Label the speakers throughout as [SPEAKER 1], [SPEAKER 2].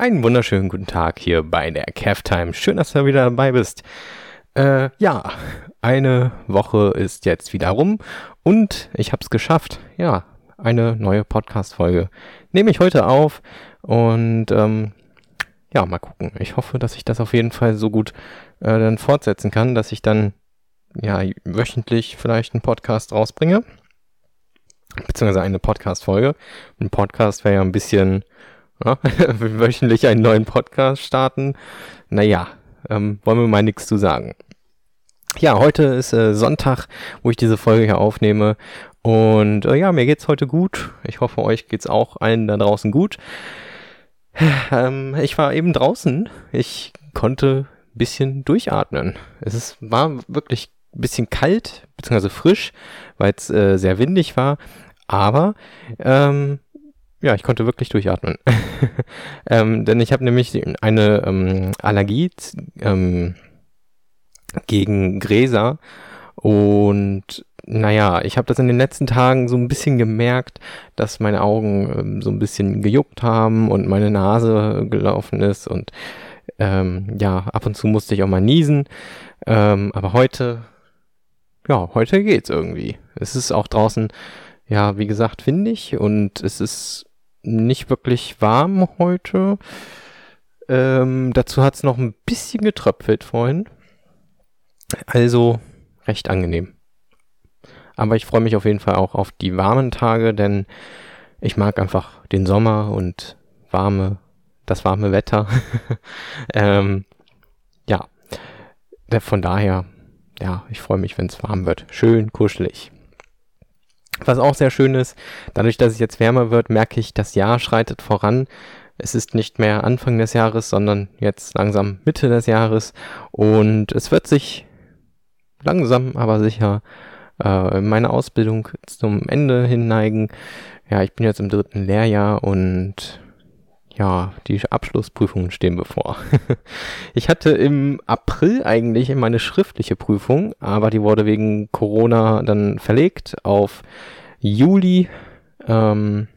[SPEAKER 1] Einen wunderschönen guten Tag hier bei der Caftime. Schön, dass du wieder dabei bist. Äh, ja, eine Woche ist jetzt wieder rum und ich habe es geschafft. Ja, eine neue Podcast-Folge nehme ich heute auf und ähm, ja, mal gucken. Ich hoffe, dass ich das auf jeden Fall so gut äh, dann fortsetzen kann, dass ich dann ja wöchentlich vielleicht einen Podcast rausbringe beziehungsweise eine Podcast-Folge. Ein Podcast wäre ja ein bisschen ja, wöchentlich einen neuen Podcast starten. Naja, ähm, wollen wir mal nichts zu sagen. Ja, heute ist äh, Sonntag, wo ich diese Folge hier aufnehme. Und äh, ja, mir geht's heute gut. Ich hoffe, euch geht's auch allen da draußen gut. Ähm, ich war eben draußen. Ich konnte ein bisschen durchatmen. Es ist, war wirklich ein bisschen kalt, beziehungsweise frisch, weil es äh, sehr windig war. Aber ähm, ja, ich konnte wirklich durchatmen. ähm, denn ich habe nämlich eine ähm, Allergie ähm, gegen Gräser. Und naja, ich habe das in den letzten Tagen so ein bisschen gemerkt, dass meine Augen ähm, so ein bisschen gejuckt haben und meine Nase gelaufen ist. Und ähm, ja, ab und zu musste ich auch mal niesen. Ähm, aber heute ja, heute geht's irgendwie. Es ist auch draußen, ja, wie gesagt, windig und es ist nicht wirklich warm heute. Ähm, dazu hat's noch ein bisschen getröpfelt vorhin. Also recht angenehm. Aber ich freue mich auf jeden Fall auch auf die warmen Tage, denn ich mag einfach den Sommer und warme, das warme Wetter. ähm, ja, von daher ja, ich freue mich, wenn es warm wird. Schön kuschelig. Was auch sehr schön ist, dadurch, dass es jetzt wärmer wird, merke ich, das Jahr schreitet voran. Es ist nicht mehr Anfang des Jahres, sondern jetzt langsam Mitte des Jahres. Und es wird sich langsam, aber sicher äh, meine Ausbildung zum Ende hin neigen. Ja, ich bin jetzt im dritten Lehrjahr und ja, die Abschlussprüfungen stehen bevor. ich hatte im April eigentlich meine schriftliche Prüfung, aber die wurde wegen Corona dann verlegt auf Juli. Ähm,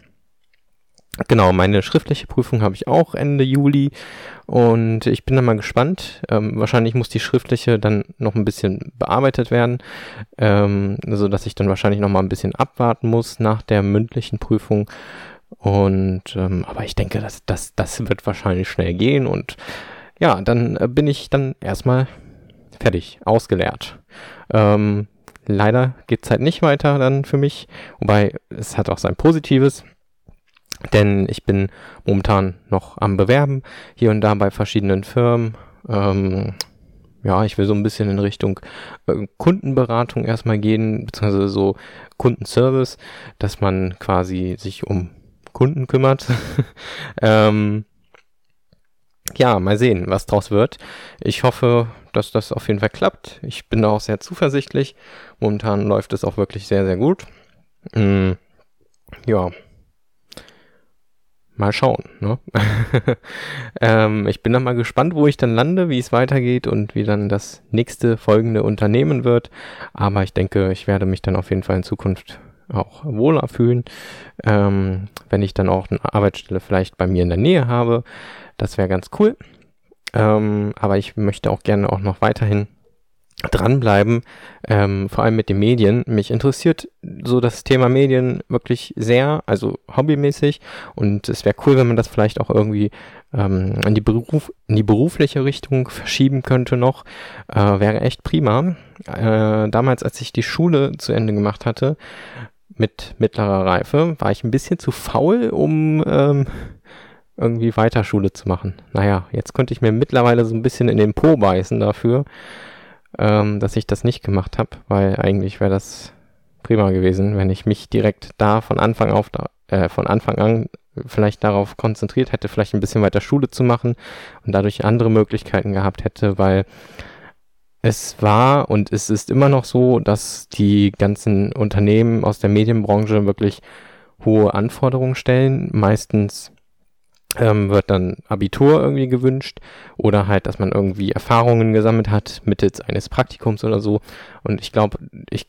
[SPEAKER 1] genau, meine schriftliche Prüfung habe ich auch Ende Juli und ich bin dann mal gespannt. Ähm, wahrscheinlich muss die schriftliche dann noch ein bisschen bearbeitet werden, ähm, so dass ich dann wahrscheinlich noch mal ein bisschen abwarten muss nach der mündlichen Prüfung und ähm, aber ich denke, dass das, das wird wahrscheinlich schnell gehen und ja, dann äh, bin ich dann erstmal fertig, ausgeleert. Ähm, leider geht's halt nicht weiter dann für mich, wobei es hat auch sein Positives. Denn ich bin momentan noch am Bewerben, hier und da bei verschiedenen Firmen. Ähm, ja, ich will so ein bisschen in Richtung äh, Kundenberatung erstmal gehen, beziehungsweise so Kundenservice, dass man quasi sich um Kunden kümmert. ähm, ja, mal sehen, was draus wird. Ich hoffe, dass das auf jeden Fall klappt. Ich bin da auch sehr zuversichtlich. Momentan läuft es auch wirklich sehr, sehr gut. Mm, ja. Mal schauen. Ne? ähm, ich bin dann mal gespannt, wo ich dann lande, wie es weitergeht und wie dann das nächste folgende Unternehmen wird. Aber ich denke, ich werde mich dann auf jeden Fall in Zukunft auch wohler fühlen, ähm, wenn ich dann auch eine Arbeitsstelle vielleicht bei mir in der Nähe habe. Das wäre ganz cool. Ähm, aber ich möchte auch gerne auch noch weiterhin dranbleiben, ähm, vor allem mit den Medien. Mich interessiert so das Thema Medien wirklich sehr, also hobbymäßig. Und es wäre cool, wenn man das vielleicht auch irgendwie ähm, in, die Beruf, in die berufliche Richtung verschieben könnte noch. Äh, wäre echt prima. Äh, damals, als ich die Schule zu Ende gemacht hatte, mit mittlerer Reife war ich ein bisschen zu faul, um ähm, irgendwie weiter Schule zu machen. Naja, jetzt könnte ich mir mittlerweile so ein bisschen in den Po beißen dafür, ähm, dass ich das nicht gemacht habe, weil eigentlich wäre das prima gewesen, wenn ich mich direkt da von Anfang auf, äh, von Anfang an vielleicht darauf konzentriert hätte, vielleicht ein bisschen weiter Schule zu machen und dadurch andere Möglichkeiten gehabt hätte, weil es war und es ist immer noch so, dass die ganzen Unternehmen aus der Medienbranche wirklich hohe Anforderungen stellen. Meistens ähm, wird dann Abitur irgendwie gewünscht oder halt, dass man irgendwie Erfahrungen gesammelt hat mittels eines Praktikums oder so. Und ich glaube, ich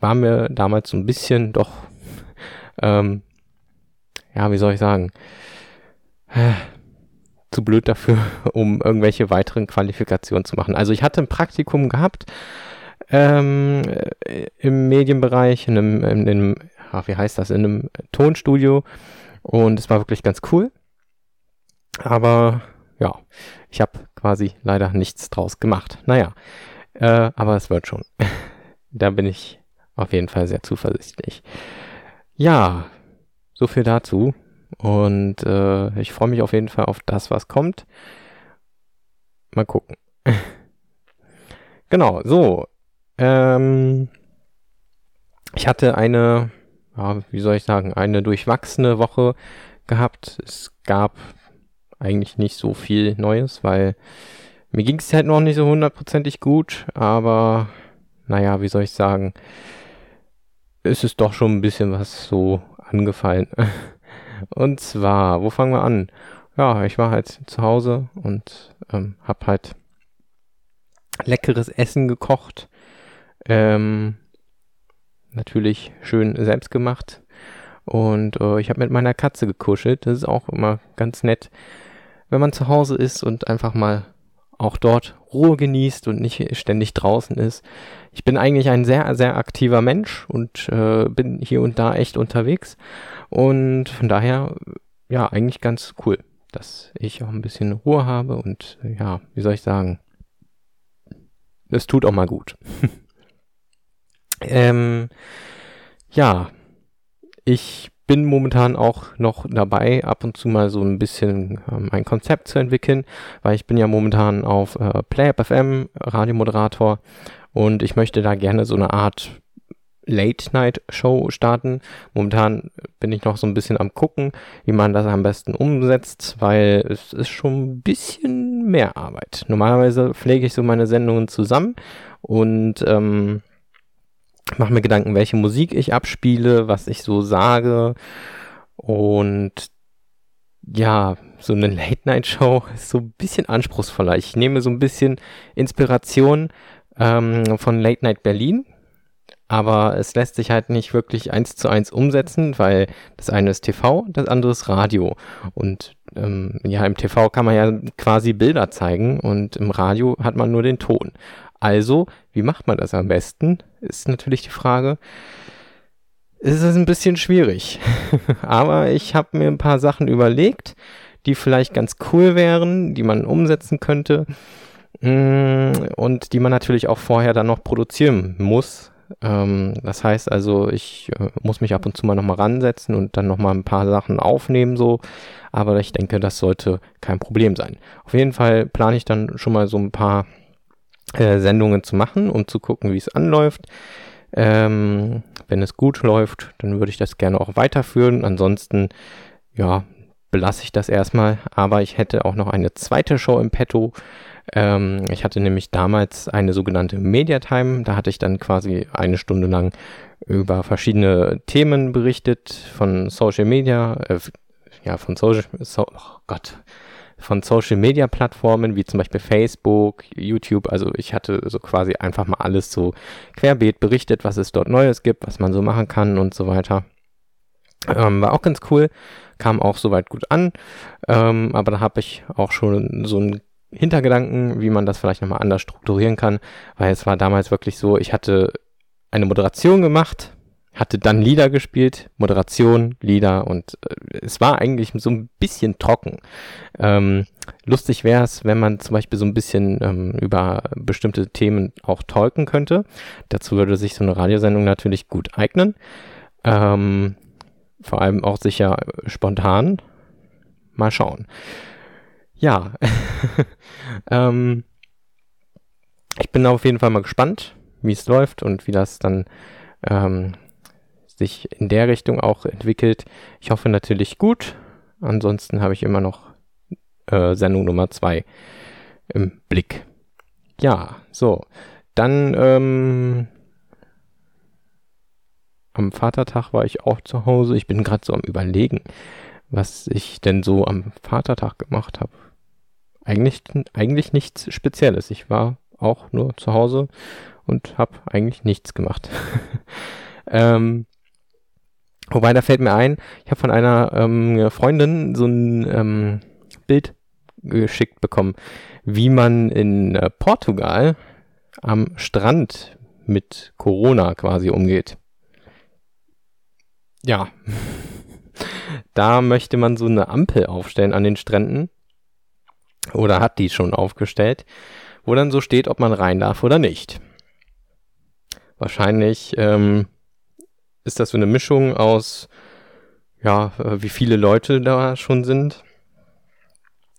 [SPEAKER 1] war mir damals so ein bisschen doch, ähm, ja, wie soll ich sagen, zu blöd dafür, um irgendwelche weiteren Qualifikationen zu machen. Also ich hatte ein Praktikum gehabt ähm, im Medienbereich, in einem, in einem ach, wie heißt das, in einem Tonstudio und es war wirklich ganz cool. Aber ja, ich habe quasi leider nichts draus gemacht. Naja, äh, aber es wird schon. da bin ich auf jeden Fall sehr zuversichtlich. Ja, so viel dazu. Und äh, ich freue mich auf jeden Fall auf das, was kommt. Mal gucken. genau, so. Ähm, ich hatte eine, ja, wie soll ich sagen, eine durchwachsene Woche gehabt. Es gab eigentlich nicht so viel Neues, weil mir ging es halt noch nicht so hundertprozentig gut, aber naja, wie soll ich sagen, es ist doch schon ein bisschen was so angefallen. Und zwar, wo fangen wir an? Ja, ich war halt zu Hause und ähm, hab halt leckeres Essen gekocht. Ähm, natürlich schön selbst gemacht. Und äh, ich habe mit meiner Katze gekuschelt. Das ist auch immer ganz nett, wenn man zu Hause ist und einfach mal auch dort Ruhe genießt und nicht ständig draußen ist. Ich bin eigentlich ein sehr, sehr aktiver Mensch und äh, bin hier und da echt unterwegs. Und von daher, ja, eigentlich ganz cool, dass ich auch ein bisschen Ruhe habe und ja, wie soll ich sagen, es tut auch mal gut. ähm, ja, ich bin momentan auch noch dabei, ab und zu mal so ein bisschen ähm, ein Konzept zu entwickeln, weil ich bin ja momentan auf äh, PlayUp Radiomoderator und ich möchte da gerne so eine Art Late-Night-Show starten. Momentan bin ich noch so ein bisschen am gucken, wie man das am besten umsetzt, weil es ist schon ein bisschen mehr Arbeit. Normalerweise pflege ich so meine Sendungen zusammen und ähm, mache mir Gedanken, welche Musik ich abspiele, was ich so sage. Und ja, so eine Late-Night-Show ist so ein bisschen anspruchsvoller. Ich nehme so ein bisschen Inspiration ähm, von Late Night Berlin, aber es lässt sich halt nicht wirklich eins zu eins umsetzen, weil das eine ist TV, das andere ist Radio. Und ähm, ja, im TV kann man ja quasi Bilder zeigen und im Radio hat man nur den Ton. Also, wie macht man das am besten, ist natürlich die Frage. Es ist ein bisschen schwierig, aber ich habe mir ein paar Sachen überlegt, die vielleicht ganz cool wären, die man umsetzen könnte mm, und die man natürlich auch vorher dann noch produzieren muss. Ähm, das heißt also, ich äh, muss mich ab und zu mal nochmal ransetzen und dann nochmal ein paar Sachen aufnehmen, so. Aber ich denke, das sollte kein Problem sein. Auf jeden Fall plane ich dann schon mal so ein paar äh, Sendungen zu machen, um zu gucken, wie es anläuft. Ähm, wenn es gut läuft, dann würde ich das gerne auch weiterführen. Ansonsten, ja, belasse ich das erstmal. Aber ich hätte auch noch eine zweite Show im Petto. Ähm, ich hatte nämlich damals eine sogenannte Mediatime. Da hatte ich dann quasi eine Stunde lang über verschiedene Themen berichtet von Social Media, äh, ja, von Social, so, oh Gott, von Social Media Plattformen wie zum Beispiel Facebook, YouTube. Also ich hatte so quasi einfach mal alles so querbeet berichtet, was es dort Neues gibt, was man so machen kann und so weiter. Ähm, war auch ganz cool, kam auch soweit gut an. Ähm, aber da habe ich auch schon so einen Hintergedanken, wie man das vielleicht nochmal anders strukturieren kann, weil es war damals wirklich so, ich hatte eine Moderation gemacht, hatte dann Lieder gespielt, Moderation, Lieder und äh, es war eigentlich so ein bisschen trocken. Ähm, lustig wäre es, wenn man zum Beispiel so ein bisschen ähm, über bestimmte Themen auch talken könnte. Dazu würde sich so eine Radiosendung natürlich gut eignen. Ähm, vor allem auch sicher spontan. Mal schauen. Ja, ähm, ich bin auf jeden Fall mal gespannt, wie es läuft und wie das dann ähm, sich in der Richtung auch entwickelt. Ich hoffe natürlich gut. Ansonsten habe ich immer noch äh, Sendung Nummer 2 im Blick. Ja, so. Dann ähm, am Vatertag war ich auch zu Hause. Ich bin gerade so am Überlegen, was ich denn so am Vatertag gemacht habe. Eigentlich, eigentlich nichts Spezielles. Ich war auch nur zu Hause und habe eigentlich nichts gemacht. ähm, Wobei, da fällt mir ein, ich habe von einer ähm, Freundin so ein ähm, Bild geschickt bekommen, wie man in äh, Portugal am Strand mit Corona quasi umgeht. Ja, da möchte man so eine Ampel aufstellen an den Stränden oder hat die schon aufgestellt, wo dann so steht, ob man rein darf oder nicht. Wahrscheinlich ähm, ist das so eine Mischung aus, ja, äh, wie viele Leute da schon sind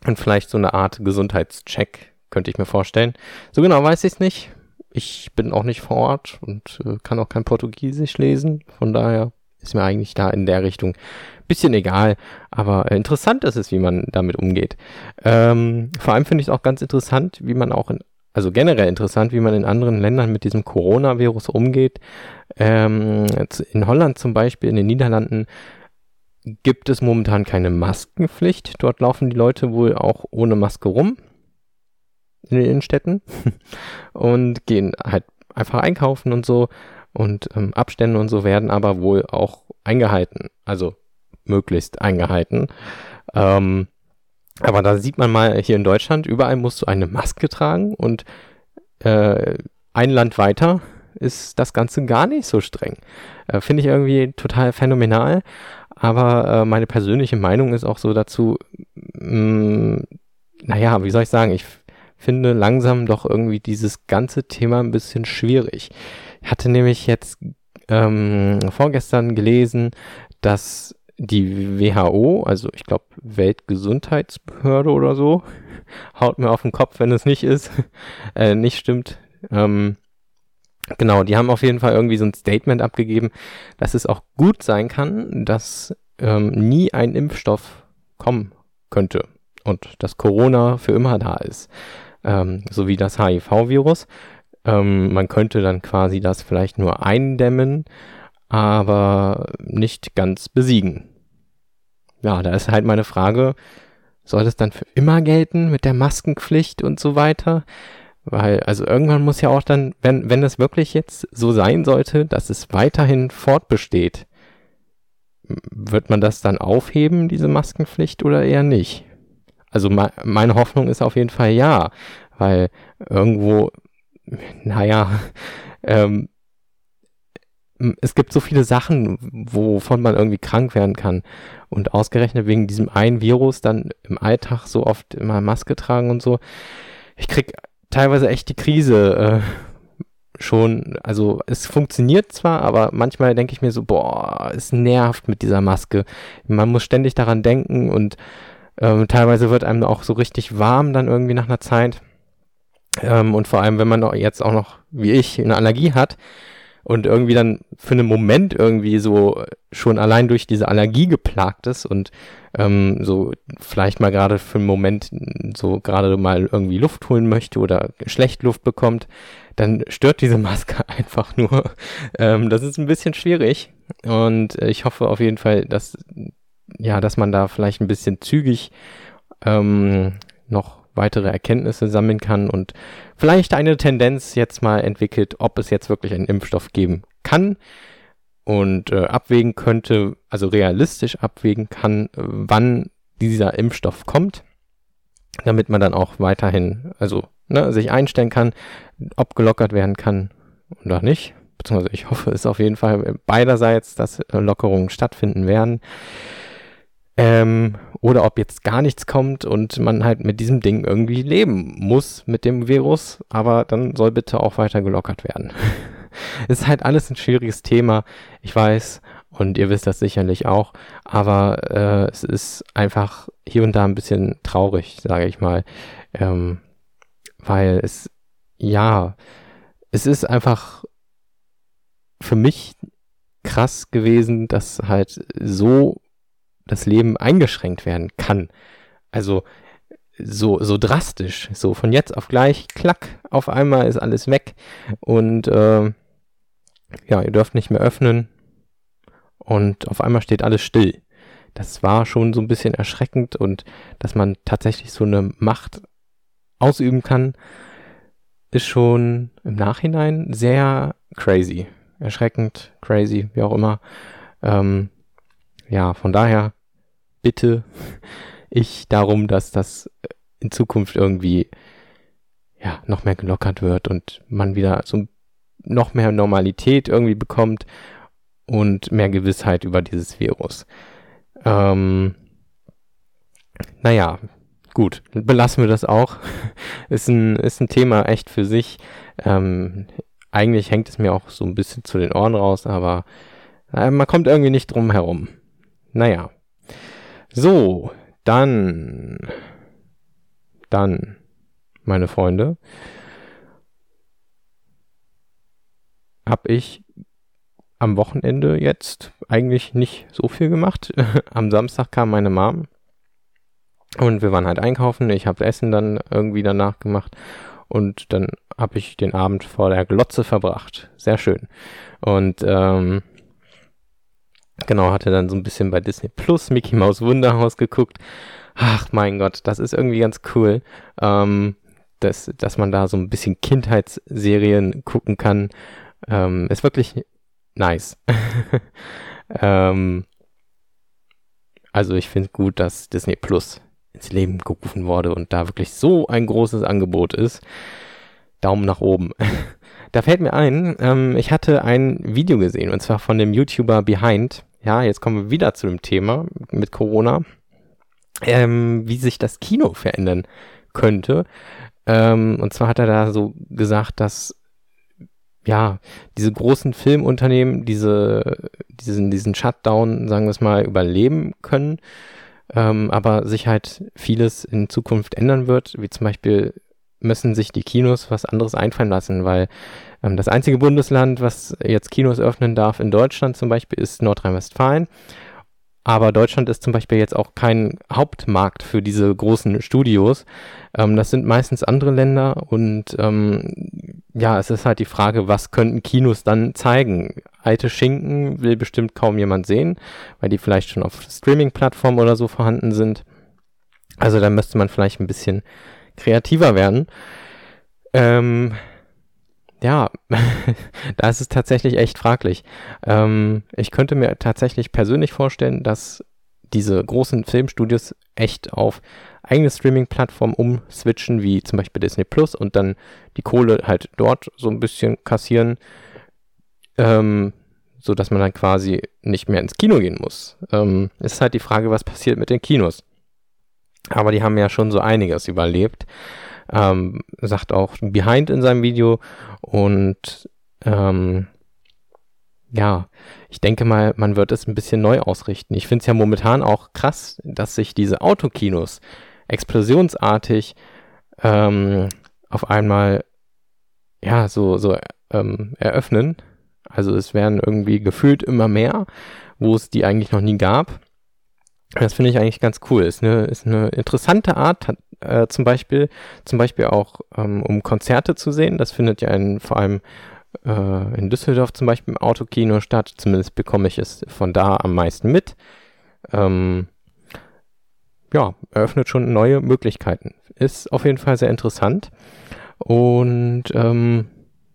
[SPEAKER 1] und vielleicht so eine Art Gesundheitscheck, könnte ich mir vorstellen. So genau weiß ich es nicht. Ich bin auch nicht vor Ort und äh, kann auch kein Portugiesisch lesen. Von daher ist mir eigentlich da in der Richtung bisschen egal. Aber interessant ist es, wie man damit umgeht. Ähm, vor allem finde ich es auch ganz interessant, wie man auch in also generell interessant, wie man in anderen Ländern mit diesem Coronavirus umgeht. Ähm, in Holland zum Beispiel, in den Niederlanden, gibt es momentan keine Maskenpflicht. Dort laufen die Leute wohl auch ohne Maske rum in den Innenstädten und gehen halt einfach einkaufen und so. Und ähm, Abstände und so werden aber wohl auch eingehalten. Also möglichst eingehalten. Ähm, aber da sieht man mal hier in Deutschland, überall musst du eine Maske tragen und äh, ein Land weiter ist das Ganze gar nicht so streng. Äh, Finde ich irgendwie total phänomenal. Aber äh, meine persönliche Meinung ist auch so dazu, mh, mm, naja, wie soll ich sagen, ich finde langsam doch irgendwie dieses ganze Thema ein bisschen schwierig. Ich hatte nämlich jetzt ähm, vorgestern gelesen, dass die WHO, also ich glaube Weltgesundheitsbehörde oder so, haut mir auf den Kopf, wenn es nicht ist, äh, nicht stimmt. Ähm, genau, die haben auf jeden Fall irgendwie so ein Statement abgegeben, dass es auch gut sein kann, dass ähm, nie ein Impfstoff kommen könnte und dass Corona für immer da ist, ähm, so wie das HIV-Virus. Ähm, man könnte dann quasi das vielleicht nur eindämmen, aber nicht ganz besiegen. Ja, da ist halt meine Frage, soll das dann für immer gelten mit der Maskenpflicht und so weiter? Weil, also irgendwann muss ja auch dann, wenn, wenn es wirklich jetzt so sein sollte, dass es weiterhin fortbesteht, wird man das dann aufheben, diese Maskenpflicht, oder eher nicht? Also me meine Hoffnung ist auf jeden Fall ja, weil irgendwo, naja, ähm, es gibt so viele Sachen, wovon man irgendwie krank werden kann. Und ausgerechnet wegen diesem einen Virus dann im Alltag so oft immer Maske tragen und so. Ich krieg teilweise echt die Krise äh, schon. Also es funktioniert zwar, aber manchmal denke ich mir so, boah, es nervt mit dieser Maske. Man muss ständig daran denken und ähm, teilweise wird einem auch so richtig warm dann irgendwie nach einer Zeit. Ähm, und vor allem, wenn man jetzt auch noch, wie ich, eine Allergie hat, und irgendwie dann für einen Moment irgendwie so schon allein durch diese Allergie geplagt ist und ähm, so vielleicht mal gerade für einen Moment so gerade mal irgendwie Luft holen möchte oder schlecht Luft bekommt, dann stört diese Maske einfach nur. Ähm, das ist ein bisschen schwierig und ich hoffe auf jeden Fall, dass ja, dass man da vielleicht ein bisschen zügig ähm, noch weitere Erkenntnisse sammeln kann und vielleicht eine Tendenz jetzt mal entwickelt, ob es jetzt wirklich einen Impfstoff geben kann und äh, abwägen könnte, also realistisch abwägen kann, wann dieser Impfstoff kommt, damit man dann auch weiterhin, also ne, sich einstellen kann, ob gelockert werden kann oder nicht. Beziehungsweise ich hoffe es auf jeden Fall beiderseits, dass äh, Lockerungen stattfinden werden. Ähm, oder ob jetzt gar nichts kommt und man halt mit diesem Ding irgendwie leben muss mit dem Virus, aber dann soll bitte auch weiter gelockert werden. ist halt alles ein schwieriges Thema, ich weiß, und ihr wisst das sicherlich auch, aber äh, es ist einfach hier und da ein bisschen traurig, sage ich mal, ähm, weil es, ja, es ist einfach für mich krass gewesen, dass halt so das Leben eingeschränkt werden kann. Also so, so drastisch, so von jetzt auf gleich, klack, auf einmal ist alles weg und äh, ja, ihr dürft nicht mehr öffnen und auf einmal steht alles still. Das war schon so ein bisschen erschreckend und dass man tatsächlich so eine Macht ausüben kann, ist schon im Nachhinein sehr crazy. Erschreckend, crazy, wie auch immer. Ähm, ja, von daher bitte ich darum, dass das in Zukunft irgendwie ja noch mehr gelockert wird und man wieder so noch mehr Normalität irgendwie bekommt und mehr Gewissheit über dieses Virus. Ähm, naja, gut, belassen wir das auch. ist, ein, ist ein Thema echt für sich. Ähm, eigentlich hängt es mir auch so ein bisschen zu den Ohren raus, aber äh, man kommt irgendwie nicht drum herum. Naja. So, dann, dann, meine Freunde, habe ich am Wochenende jetzt eigentlich nicht so viel gemacht. am Samstag kam meine Mom und wir waren halt einkaufen. Ich habe Essen dann irgendwie danach gemacht und dann habe ich den Abend vor der Glotze verbracht. Sehr schön. Und ähm, genau, hatte dann so ein bisschen bei Disney Plus Mickey Mouse Wunderhaus geguckt. Ach mein Gott, das ist irgendwie ganz cool, ähm, dass, dass man da so ein bisschen Kindheitsserien gucken kann. Ähm, ist wirklich nice. ähm, also ich finde gut, dass Disney Plus ins Leben gerufen wurde und da wirklich so ein großes Angebot ist. Daumen nach oben. da fällt mir ein, ähm, ich hatte ein Video gesehen und zwar von dem YouTuber Behind. Ja, jetzt kommen wir wieder zu dem Thema mit Corona, ähm, wie sich das Kino verändern könnte. Ähm, und zwar hat er da so gesagt, dass ja, diese großen Filmunternehmen diese, diesen, diesen Shutdown, sagen wir es mal, überleben können ähm, aber sich halt vieles in Zukunft ändern wird, wie zum Beispiel müssen sich die Kinos was anderes einfallen lassen, weil ähm, das einzige Bundesland, was jetzt Kinos öffnen darf in Deutschland zum Beispiel, ist Nordrhein-Westfalen. Aber Deutschland ist zum Beispiel jetzt auch kein Hauptmarkt für diese großen Studios. Ähm, das sind meistens andere Länder und ähm, ja, es ist halt die Frage, was könnten Kinos dann zeigen? Alte Schinken will bestimmt kaum jemand sehen, weil die vielleicht schon auf Streaming-Plattformen oder so vorhanden sind. Also da müsste man vielleicht ein bisschen kreativer werden. Ähm, ja, da ist es tatsächlich echt fraglich. Ähm, ich könnte mir tatsächlich persönlich vorstellen, dass diese großen Filmstudios echt auf eigene Streaming-Plattformen umswitchen, wie zum Beispiel Disney Plus und dann die Kohle halt dort so ein bisschen kassieren, ähm, so dass man dann quasi nicht mehr ins Kino gehen muss. Ähm, ist halt die Frage, was passiert mit den Kinos. Aber die haben ja schon so einiges überlebt ähm, sagt auch Behind in seinem Video und ähm, ja, ich denke mal, man wird es ein bisschen neu ausrichten. Ich finde es ja momentan auch krass, dass sich diese Autokinos explosionsartig ähm, auf einmal ja so so ähm, eröffnen. Also es werden irgendwie gefühlt immer mehr, wo es die eigentlich noch nie gab. Das finde ich eigentlich ganz cool. Ist eine, ist eine interessante Art, äh, zum Beispiel, zum Beispiel auch ähm, um Konzerte zu sehen. Das findet ja in, vor allem äh, in Düsseldorf zum Beispiel im Autokino statt. Zumindest bekomme ich es von da am meisten mit. Ähm, ja, eröffnet schon neue Möglichkeiten. Ist auf jeden Fall sehr interessant. Und ähm,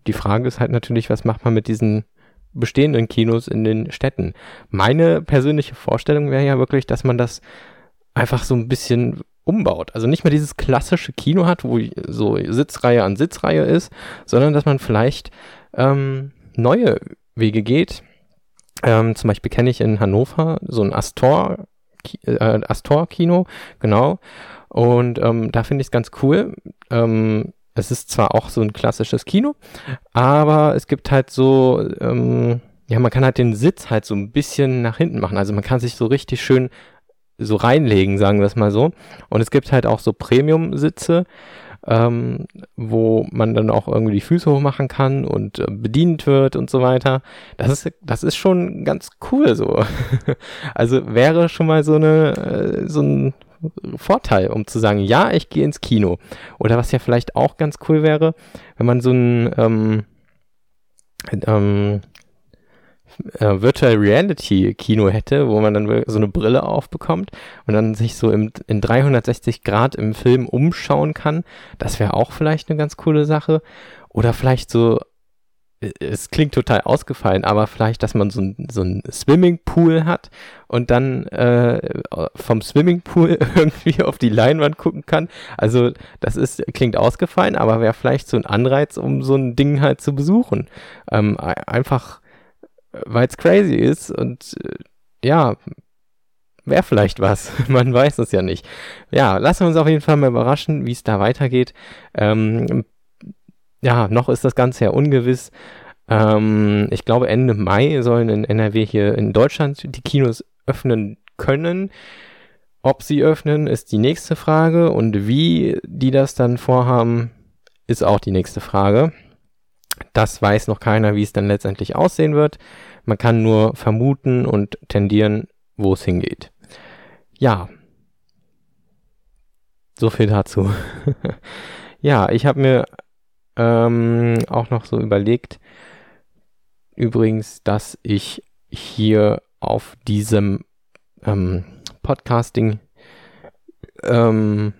[SPEAKER 1] die Frage ist halt natürlich, was macht man mit diesen bestehenden Kinos in den Städten? Meine persönliche Vorstellung wäre ja wirklich, dass man das einfach so ein bisschen umbaut. Also nicht mehr dieses klassische Kino hat, wo so Sitzreihe an Sitzreihe ist, sondern dass man vielleicht ähm, neue Wege geht. Ähm, zum Beispiel kenne ich in Hannover so ein Astor, äh, Astor-Kino, genau. Und ähm, da finde ich es ganz cool. Ähm, es ist zwar auch so ein klassisches Kino, aber es gibt halt so, ähm, ja, man kann halt den Sitz halt so ein bisschen nach hinten machen. Also man kann sich so richtig schön so reinlegen, sagen wir es mal so. Und es gibt halt auch so Premium-Sitze, ähm, wo man dann auch irgendwie die Füße hochmachen kann und äh, bedient wird und so weiter. Das ist, das ist schon ganz cool so. also wäre schon mal so eine, äh, so ein Vorteil, um zu sagen, ja, ich gehe ins Kino. Oder was ja vielleicht auch ganz cool wäre, wenn man so ein ähm, ähm, äh, Virtual Reality Kino hätte, wo man dann so eine Brille aufbekommt und dann sich so im, in 360 Grad im Film umschauen kann. Das wäre auch vielleicht eine ganz coole Sache. Oder vielleicht so es klingt total ausgefallen, aber vielleicht, dass man so ein, so ein Swimmingpool hat und dann äh, vom Swimmingpool irgendwie auf die Leinwand gucken kann. Also das ist, klingt ausgefallen, aber wäre vielleicht so ein Anreiz, um so ein Ding halt zu besuchen. Ähm, einfach, weil es crazy ist und äh, ja, wäre vielleicht was. Man weiß es ja nicht. Ja, lassen wir uns auf jeden Fall mal überraschen, wie es da weitergeht. Ähm, ja, noch ist das Ganze ja ungewiss. Ähm, ich glaube, Ende Mai sollen in NRW hier in Deutschland die Kinos öffnen können. Ob sie öffnen, ist die nächste Frage. Und wie die das dann vorhaben, ist auch die nächste Frage. Das weiß noch keiner, wie es dann letztendlich aussehen wird. Man kann nur vermuten und tendieren, wo es hingeht. Ja. So viel dazu. ja, ich habe mir ähm, auch noch so überlegt, übrigens, dass ich hier auf diesem ähm, Podcasting, ähm,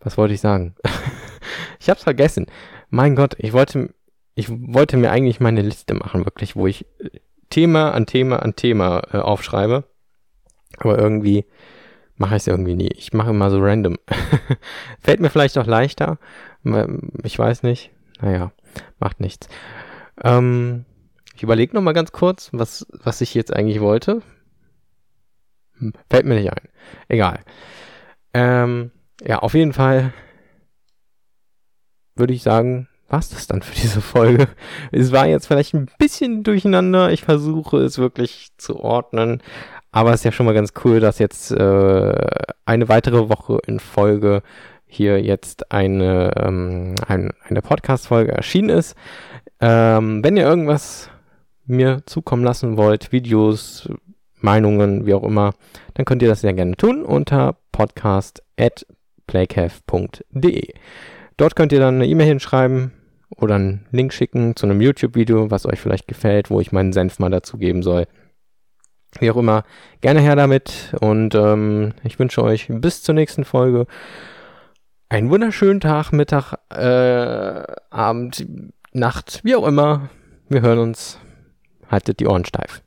[SPEAKER 1] was wollte ich sagen? ich hab's vergessen. Mein Gott, ich wollte, ich wollte mir eigentlich meine Liste machen, wirklich, wo ich Thema an Thema an Thema äh, aufschreibe. Aber irgendwie mache ich es irgendwie nie. Ich mache immer so random. Fällt mir vielleicht auch leichter. Ich weiß nicht. Naja, macht nichts. Ähm, ich überlege noch mal ganz kurz, was, was ich jetzt eigentlich wollte. Hm, fällt mir nicht ein. Egal. Ähm, ja, auf jeden Fall würde ich sagen, war's das dann für diese Folge. Es war jetzt vielleicht ein bisschen durcheinander. Ich versuche es wirklich zu ordnen. Aber es ist ja schon mal ganz cool, dass jetzt äh, eine weitere Woche in Folge hier jetzt eine, ähm, ein, eine Podcast-Folge erschienen ist. Ähm, wenn ihr irgendwas mir zukommen lassen wollt, Videos, Meinungen, wie auch immer, dann könnt ihr das sehr gerne tun unter podcast.playcaf.de. Dort könnt ihr dann eine E-Mail hinschreiben oder einen Link schicken zu einem YouTube-Video, was euch vielleicht gefällt, wo ich meinen Senf mal dazu geben soll. Wie auch immer, gerne her damit und ähm, ich wünsche euch bis zur nächsten Folge einen wunderschönen Tag, Mittag, äh, Abend, Nacht, wie auch immer. Wir hören uns. Haltet die Ohren steif.